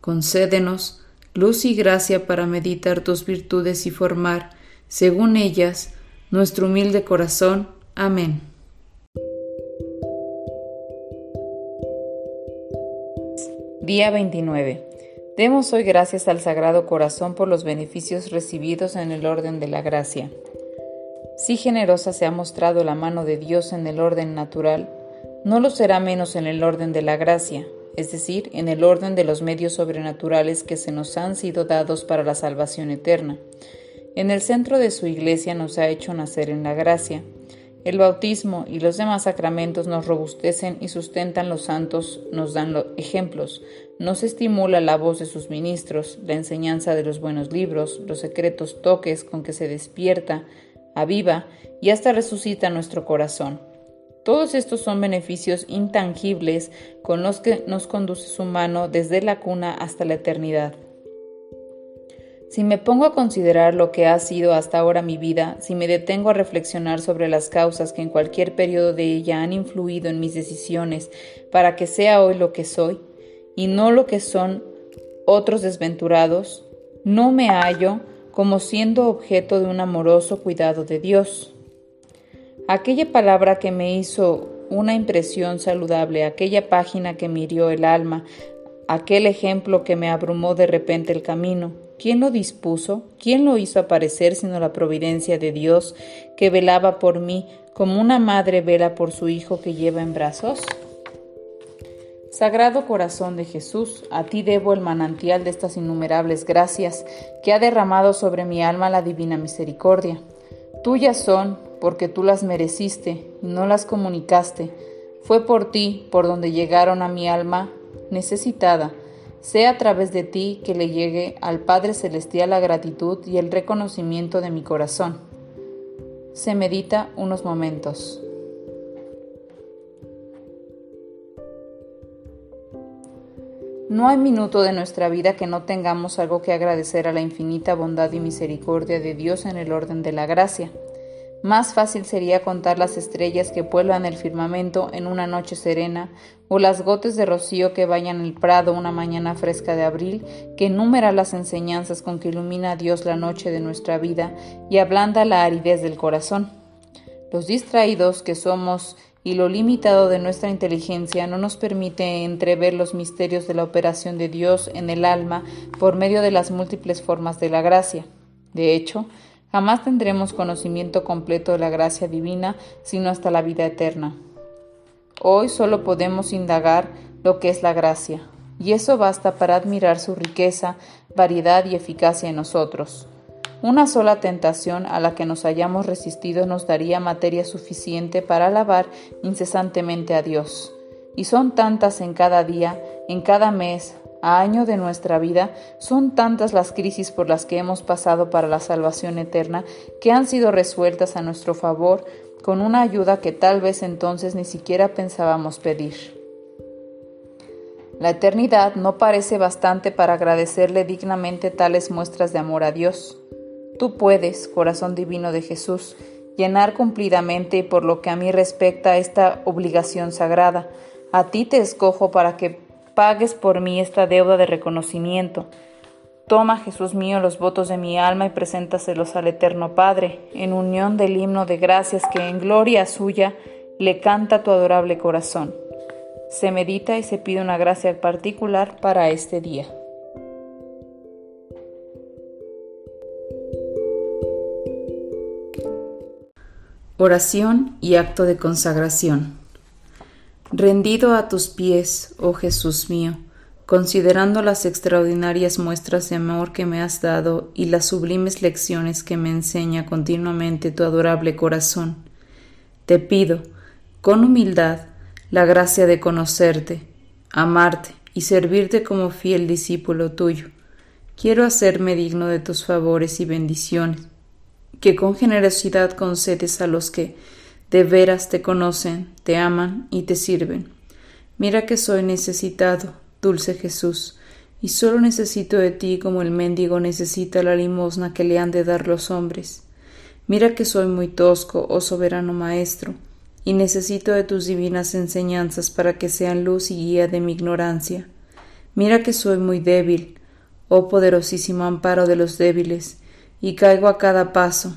Concédenos luz y gracia para meditar tus virtudes y formar, según ellas, nuestro humilde corazón. Amén. Día 29. Demos hoy gracias al Sagrado Corazón por los beneficios recibidos en el orden de la gracia. Si generosa se ha mostrado la mano de Dios en el orden natural, no lo será menos en el orden de la gracia es decir, en el orden de los medios sobrenaturales que se nos han sido dados para la salvación eterna. En el centro de su iglesia nos ha hecho nacer en la gracia. El bautismo y los demás sacramentos nos robustecen y sustentan los santos, nos dan los ejemplos, nos estimula la voz de sus ministros, la enseñanza de los buenos libros, los secretos toques con que se despierta, aviva y hasta resucita nuestro corazón. Todos estos son beneficios intangibles con los que nos conduce su mano desde la cuna hasta la eternidad. Si me pongo a considerar lo que ha sido hasta ahora mi vida, si me detengo a reflexionar sobre las causas que en cualquier periodo de ella han influido en mis decisiones para que sea hoy lo que soy, y no lo que son otros desventurados, no me hallo como siendo objeto de un amoroso cuidado de Dios. Aquella palabra que me hizo una impresión saludable, aquella página que me hirió el alma, aquel ejemplo que me abrumó de repente el camino, ¿quién lo dispuso? ¿Quién lo hizo aparecer sino la providencia de Dios que velaba por mí como una madre vela por su hijo que lleva en brazos? Sagrado Corazón de Jesús, a ti debo el manantial de estas innumerables gracias que ha derramado sobre mi alma la divina misericordia. Tuyas son, porque tú las mereciste y no las comunicaste. Fue por ti por donde llegaron a mi alma necesitada. Sea a través de ti que le llegue al Padre Celestial la gratitud y el reconocimiento de mi corazón. Se medita unos momentos. No hay minuto de nuestra vida que no tengamos algo que agradecer a la infinita bondad y misericordia de Dios en el orden de la gracia. Más fácil sería contar las estrellas que pueblan el firmamento en una noche serena, o las gotas de rocío que bañan el prado una mañana fresca de abril, que enumerar las enseñanzas con que ilumina a Dios la noche de nuestra vida y ablanda la aridez del corazón. Los distraídos que somos y lo limitado de nuestra inteligencia no nos permite entrever los misterios de la operación de Dios en el alma por medio de las múltiples formas de la gracia. De hecho, Jamás tendremos conocimiento completo de la gracia divina sino hasta la vida eterna. Hoy solo podemos indagar lo que es la gracia, y eso basta para admirar su riqueza, variedad y eficacia en nosotros. Una sola tentación a la que nos hayamos resistido nos daría materia suficiente para alabar incesantemente a Dios. Y son tantas en cada día, en cada mes, año de nuestra vida, son tantas las crisis por las que hemos pasado para la salvación eterna que han sido resueltas a nuestro favor con una ayuda que tal vez entonces ni siquiera pensábamos pedir. La eternidad no parece bastante para agradecerle dignamente tales muestras de amor a Dios. Tú puedes, corazón divino de Jesús, llenar cumplidamente por lo que a mí respecta esta obligación sagrada. A ti te escojo para que pagues por mí esta deuda de reconocimiento. Toma, Jesús mío, los votos de mi alma y preséntaselos al Eterno Padre, en unión del himno de gracias que en gloria suya le canta tu adorable corazón. Se medita y se pide una gracia particular para este día. Oración y acto de consagración. Rendido a tus pies, oh Jesús mío, considerando las extraordinarias muestras de amor que me has dado y las sublimes lecciones que me enseña continuamente tu adorable corazón, te pido, con humildad, la gracia de conocerte, amarte y servirte como fiel discípulo tuyo, quiero hacerme digno de tus favores y bendiciones, que con generosidad concedes a los que de veras te conocen, te aman y te sirven. Mira que soy necesitado, dulce Jesús, y solo necesito de ti como el mendigo necesita la limosna que le han de dar los hombres. Mira que soy muy tosco, oh soberano Maestro, y necesito de tus divinas enseñanzas para que sean luz y guía de mi ignorancia. Mira que soy muy débil, oh poderosísimo amparo de los débiles, y caigo a cada paso,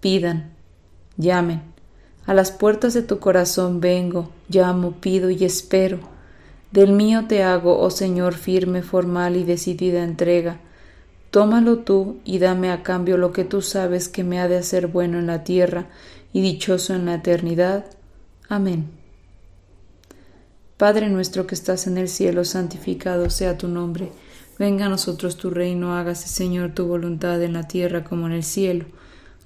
pidan, llamen. A las puertas de tu corazón vengo, llamo, pido y espero. Del mío te hago, oh Señor, firme, formal y decidida entrega. Tómalo tú y dame a cambio lo que tú sabes que me ha de hacer bueno en la tierra y dichoso en la eternidad. Amén. Padre nuestro que estás en el cielo, santificado sea tu nombre. Venga a nosotros tu reino, hágase Señor tu voluntad en la tierra como en el cielo.